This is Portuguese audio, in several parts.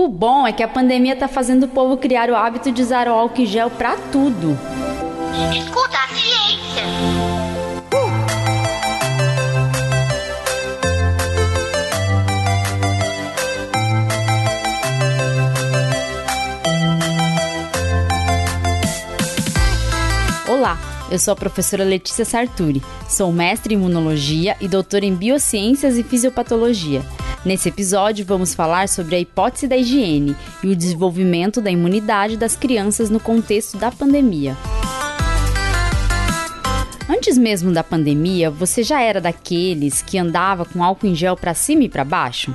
O bom é que a pandemia tá fazendo o povo criar o hábito de usar o álcool gel pra tudo. Escuta a ciência. Olá, eu sou a professora Letícia Sarturi. Sou mestre em imunologia e doutora em biociências e fisiopatologia. Nesse episódio, vamos falar sobre a hipótese da higiene e o desenvolvimento da imunidade das crianças no contexto da pandemia. Antes mesmo da pandemia, você já era daqueles que andava com álcool em gel para cima e para baixo?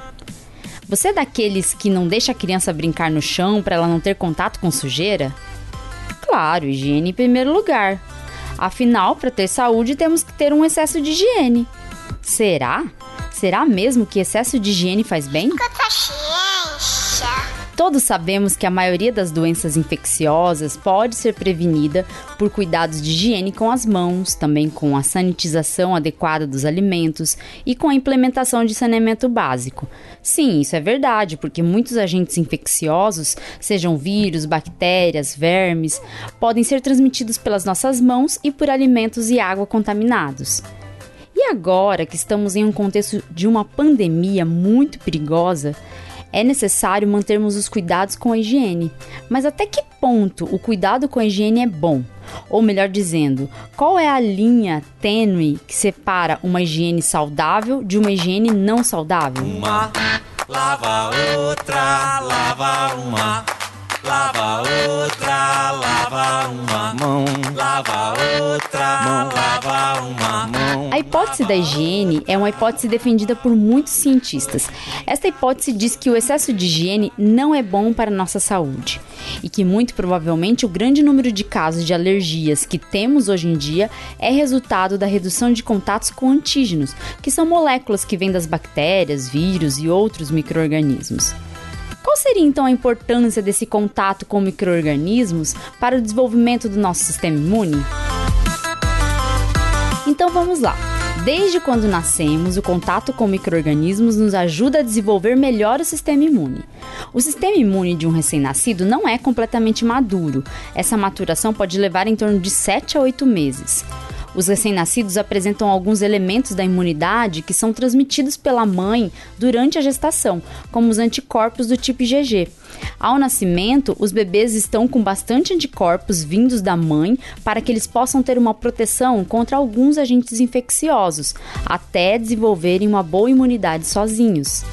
Você é daqueles que não deixa a criança brincar no chão para ela não ter contato com sujeira? Claro, higiene em primeiro lugar. Afinal, para ter saúde, temos que ter um excesso de higiene. Será? Será mesmo que excesso de higiene faz bem? Todos sabemos que a maioria das doenças infecciosas pode ser prevenida por cuidados de higiene com as mãos, também com a sanitização adequada dos alimentos e com a implementação de saneamento básico. Sim, isso é verdade, porque muitos agentes infecciosos, sejam vírus, bactérias, vermes, podem ser transmitidos pelas nossas mãos e por alimentos e água contaminados. E agora que estamos em um contexto de uma pandemia muito perigosa, é necessário mantermos os cuidados com a higiene. Mas até que ponto o cuidado com a higiene é bom? Ou melhor dizendo, qual é a linha tênue que separa uma higiene saudável de uma higiene não saudável? Uma lava outra, lava uma. Lava outra, lava uma mão. Lava outra, mão. lava uma mão. A hipótese da higiene é uma hipótese defendida por muitos cientistas. Esta hipótese diz que o excesso de higiene não é bom para a nossa saúde e que muito provavelmente o grande número de casos de alergias que temos hoje em dia é resultado da redução de contatos com antígenos, que são moléculas que vêm das bactérias, vírus e outros micro-organismos. Qual seria então a importância desse contato com micro-organismos para o desenvolvimento do nosso sistema imune? Então vamos lá. Desde quando nascemos, o contato com micro-organismos nos ajuda a desenvolver melhor o sistema imune. O sistema imune de um recém-nascido não é completamente maduro. Essa maturação pode levar em torno de 7 a 8 meses. Os recém-nascidos apresentam alguns elementos da imunidade que são transmitidos pela mãe durante a gestação, como os anticorpos do tipo IgG. Ao nascimento, os bebês estão com bastante anticorpos vindos da mãe para que eles possam ter uma proteção contra alguns agentes infecciosos, até desenvolverem uma boa imunidade sozinhos.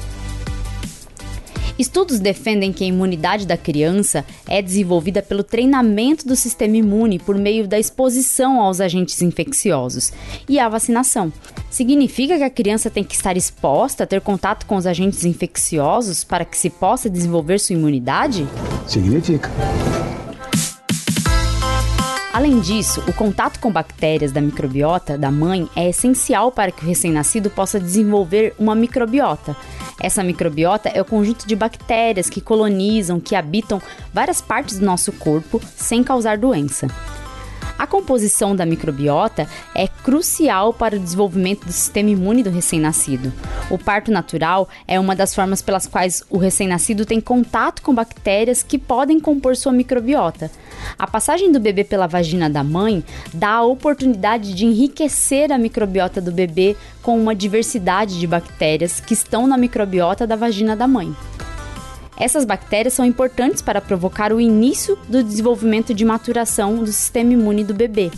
Estudos defendem que a imunidade da criança é desenvolvida pelo treinamento do sistema imune por meio da exposição aos agentes infecciosos e a vacinação. Significa que a criança tem que estar exposta a ter contato com os agentes infecciosos para que se possa desenvolver sua imunidade? Significa. Além disso, o contato com bactérias da microbiota da mãe é essencial para que o recém-nascido possa desenvolver uma microbiota. Essa microbiota é o conjunto de bactérias que colonizam, que habitam várias partes do nosso corpo sem causar doença. A composição da microbiota é crucial para o desenvolvimento do sistema imune do recém-nascido. O parto natural é uma das formas pelas quais o recém-nascido tem contato com bactérias que podem compor sua microbiota. A passagem do bebê pela vagina da mãe dá a oportunidade de enriquecer a microbiota do bebê com uma diversidade de bactérias que estão na microbiota da vagina da mãe. Essas bactérias são importantes para provocar o início do desenvolvimento de maturação do sistema imune do bebê.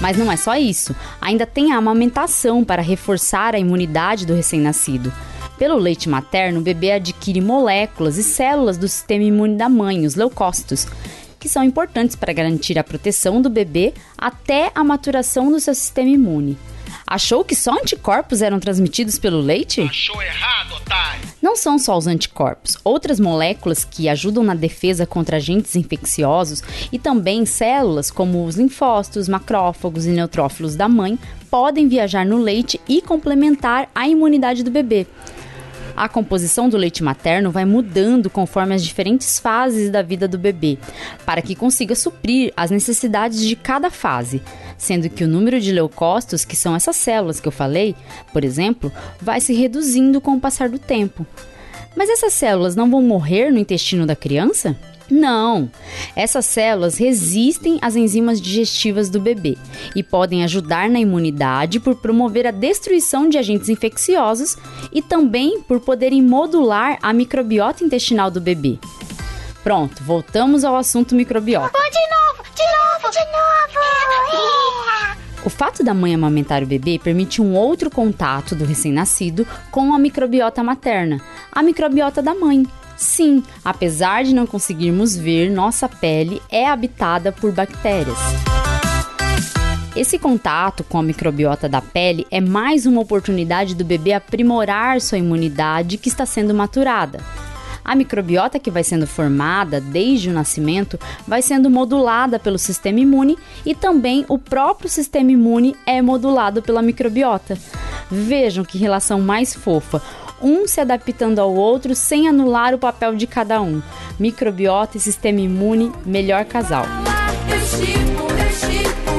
Mas não é só isso, ainda tem a amamentação para reforçar a imunidade do recém-nascido. Pelo leite materno, o bebê adquire moléculas e células do sistema imune da mãe, os leucócitos, que são importantes para garantir a proteção do bebê até a maturação do seu sistema imune. Achou que só anticorpos eram transmitidos pelo leite? Achou errado, otário. Não são só os anticorpos, outras moléculas que ajudam na defesa contra agentes infecciosos e também células como os linfócitos, macrófagos e neutrófilos da mãe podem viajar no leite e complementar a imunidade do bebê. A composição do leite materno vai mudando conforme as diferentes fases da vida do bebê, para que consiga suprir as necessidades de cada fase, sendo que o número de leucócitos, que são essas células que eu falei, por exemplo, vai se reduzindo com o passar do tempo. Mas essas células não vão morrer no intestino da criança? Não! Essas células resistem às enzimas digestivas do bebê e podem ajudar na imunidade por promover a destruição de agentes infecciosos e também por poderem modular a microbiota intestinal do bebê. Pronto, voltamos ao assunto microbiota. Oh, de novo, de novo, de novo. O fato da mãe amamentar o bebê permite um outro contato do recém-nascido com a microbiota materna, a microbiota da mãe. Sim, apesar de não conseguirmos ver, nossa pele é habitada por bactérias. Esse contato com a microbiota da pele é mais uma oportunidade do bebê aprimorar sua imunidade que está sendo maturada. A microbiota que vai sendo formada desde o nascimento vai sendo modulada pelo sistema imune e também o próprio sistema imune é modulado pela microbiota. Vejam que relação mais fofa um se adaptando ao outro sem anular o papel de cada um. Microbiota e sistema imune, melhor casal. Eu chipo, eu chipo,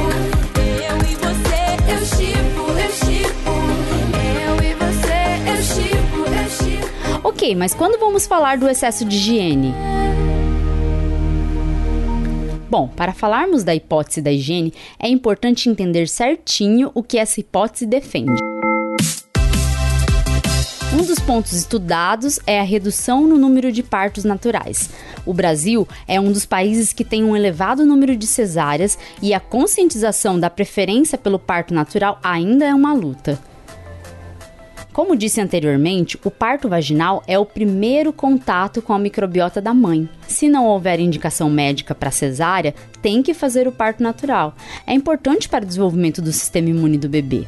eu e você, eu chipo, eu chipo, eu e você, eu chipo, eu chipo. Ok, mas quando vamos falar do excesso de higiene? Bom, para falarmos da hipótese da higiene, é importante entender certinho o que essa hipótese defende. Pontos estudados é a redução no número de partos naturais. O Brasil é um dos países que tem um elevado número de cesáreas e a conscientização da preferência pelo parto natural ainda é uma luta. Como disse anteriormente, o parto vaginal é o primeiro contato com a microbiota da mãe. Se não houver indicação médica para cesárea, tem que fazer o parto natural. É importante para o desenvolvimento do sistema imune do bebê.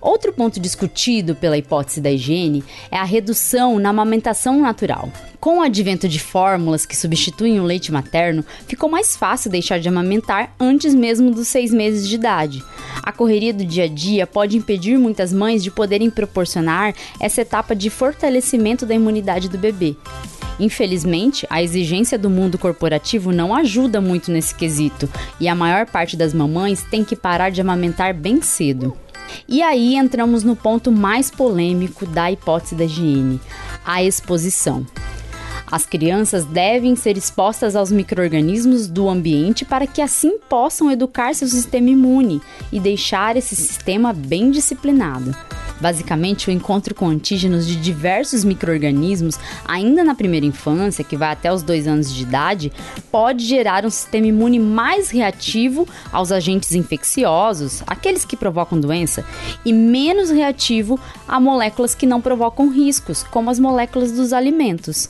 Outro ponto discutido pela hipótese da higiene é a redução na amamentação natural. Com o advento de fórmulas que substituem o leite materno, ficou mais fácil deixar de amamentar antes mesmo dos seis meses de idade. A correria do dia a dia pode impedir muitas mães de poderem proporcionar essa etapa de fortalecimento da imunidade do bebê. Infelizmente, a exigência do mundo corporativo não ajuda muito nesse quesito, e a maior parte das mamães tem que parar de amamentar bem cedo. E aí entramos no ponto mais polêmico da hipótese da higiene: a exposição. As crianças devem ser expostas aos micro-organismos do ambiente para que assim possam educar seu sistema imune e deixar esse sistema bem disciplinado. Basicamente, o encontro com antígenos de diversos micro-organismos, ainda na primeira infância, que vai até os dois anos de idade, pode gerar um sistema imune mais reativo aos agentes infecciosos, aqueles que provocam doença, e menos reativo a moléculas que não provocam riscos, como as moléculas dos alimentos.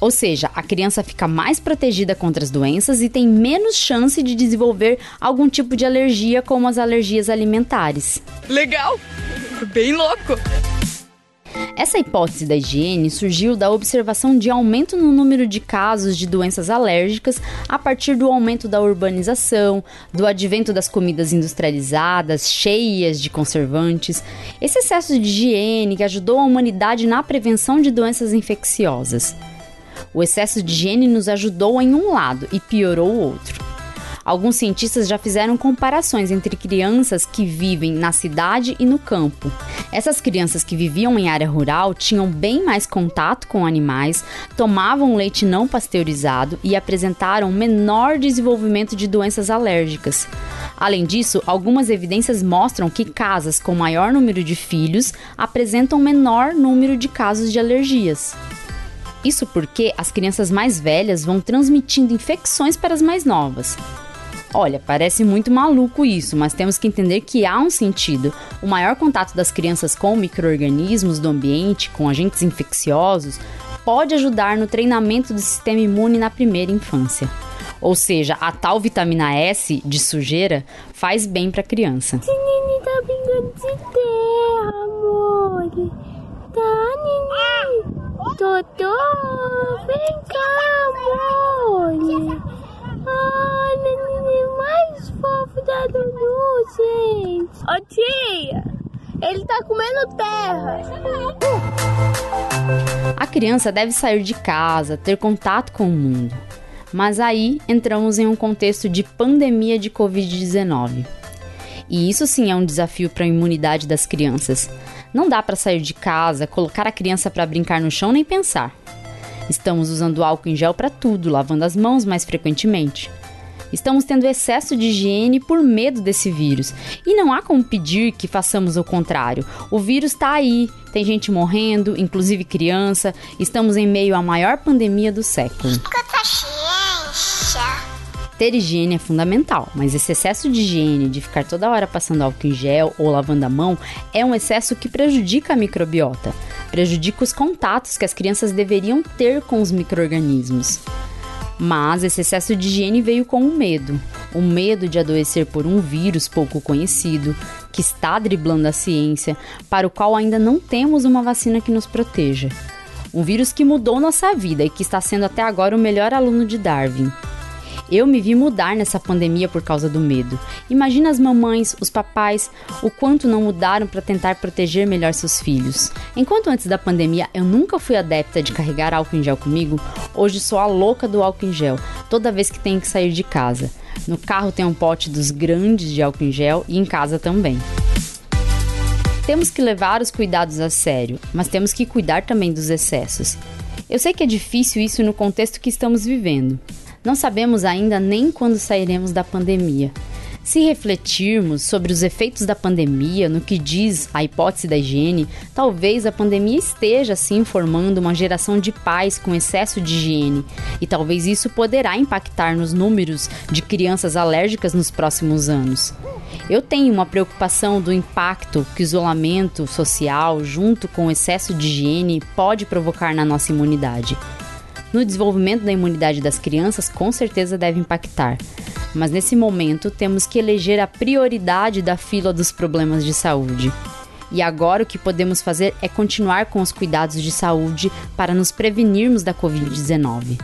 Ou seja, a criança fica mais protegida contra as doenças e tem menos chance de desenvolver algum tipo de alergia, como as alergias alimentares. Legal! Bem louco! Essa hipótese da higiene surgiu da observação de aumento no número de casos de doenças alérgicas a partir do aumento da urbanização, do advento das comidas industrializadas, cheias de conservantes, esse excesso de higiene que ajudou a humanidade na prevenção de doenças infecciosas. O excesso de higiene nos ajudou em um lado e piorou o outro. Alguns cientistas já fizeram comparações entre crianças que vivem na cidade e no campo. Essas crianças que viviam em área rural tinham bem mais contato com animais, tomavam leite não pasteurizado e apresentaram menor desenvolvimento de doenças alérgicas. Além disso, algumas evidências mostram que casas com maior número de filhos apresentam menor número de casos de alergias. Isso porque as crianças mais velhas vão transmitindo infecções para as mais novas. Olha, parece muito maluco isso, mas temos que entender que há um sentido. O maior contato das crianças com micro-organismos do ambiente, com agentes infecciosos, pode ajudar no treinamento do sistema imune na primeira infância. Ou seja, a tal vitamina S de sujeira faz bem para a criança. Nini tá brincando de terra, amor. Tá, Nini? Totô, vem cá, amor. Ah, Nini mais fofo da Dudu, gente. Ô tia, ele tá comendo terra. A criança deve sair de casa, ter contato com o mundo. Mas aí entramos em um contexto de pandemia de Covid-19. E isso sim é um desafio para a imunidade das crianças. Não dá para sair de casa, colocar a criança para brincar no chão nem pensar. Estamos usando álcool em gel para tudo, lavando as mãos mais frequentemente. Estamos tendo excesso de higiene por medo desse vírus. E não há como pedir que façamos o contrário. O vírus está aí, tem gente morrendo, inclusive criança. Estamos em meio à maior pandemia do século. Ter higiene é fundamental, mas esse excesso de higiene, de ficar toda hora passando álcool em gel ou lavando a mão, é um excesso que prejudica a microbiota, prejudica os contatos que as crianças deveriam ter com os micro-organismos. Mas esse excesso de higiene veio com o medo. O medo de adoecer por um vírus pouco conhecido, que está driblando a ciência, para o qual ainda não temos uma vacina que nos proteja. Um vírus que mudou nossa vida e que está sendo até agora o melhor aluno de Darwin. Eu me vi mudar nessa pandemia por causa do medo. Imagina as mamães, os papais, o quanto não mudaram para tentar proteger melhor seus filhos. Enquanto antes da pandemia eu nunca fui adepta de carregar álcool em gel comigo, hoje sou a louca do álcool em gel, toda vez que tenho que sair de casa. No carro tem um pote dos grandes de álcool em gel e em casa também. Temos que levar os cuidados a sério, mas temos que cuidar também dos excessos. Eu sei que é difícil isso no contexto que estamos vivendo. Não sabemos ainda nem quando sairemos da pandemia. Se refletirmos sobre os efeitos da pandemia no que diz a hipótese da higiene, talvez a pandemia esteja sim formando uma geração de pais com excesso de higiene, e talvez isso poderá impactar nos números de crianças alérgicas nos próximos anos. Eu tenho uma preocupação do impacto que o isolamento social, junto com o excesso de higiene, pode provocar na nossa imunidade. No desenvolvimento da imunidade das crianças, com certeza deve impactar. Mas nesse momento, temos que eleger a prioridade da fila dos problemas de saúde. E agora o que podemos fazer é continuar com os cuidados de saúde para nos prevenirmos da Covid-19.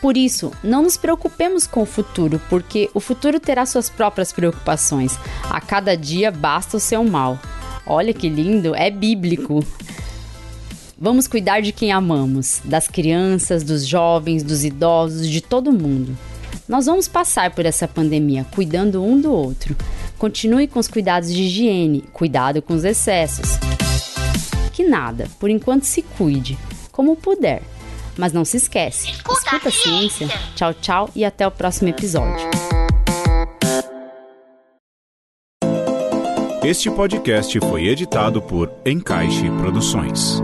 Por isso, não nos preocupemos com o futuro, porque o futuro terá suas próprias preocupações. A cada dia basta o seu mal. Olha que lindo, é bíblico. Vamos cuidar de quem amamos, das crianças, dos jovens, dos idosos, de todo mundo. Nós vamos passar por essa pandemia cuidando um do outro. Continue com os cuidados de higiene, cuidado com os excessos. Que nada, por enquanto se cuide, como puder. Mas não se esquece, escuta a ciência. Tchau, tchau e até o próximo episódio. Este podcast foi editado por Encaixe Produções.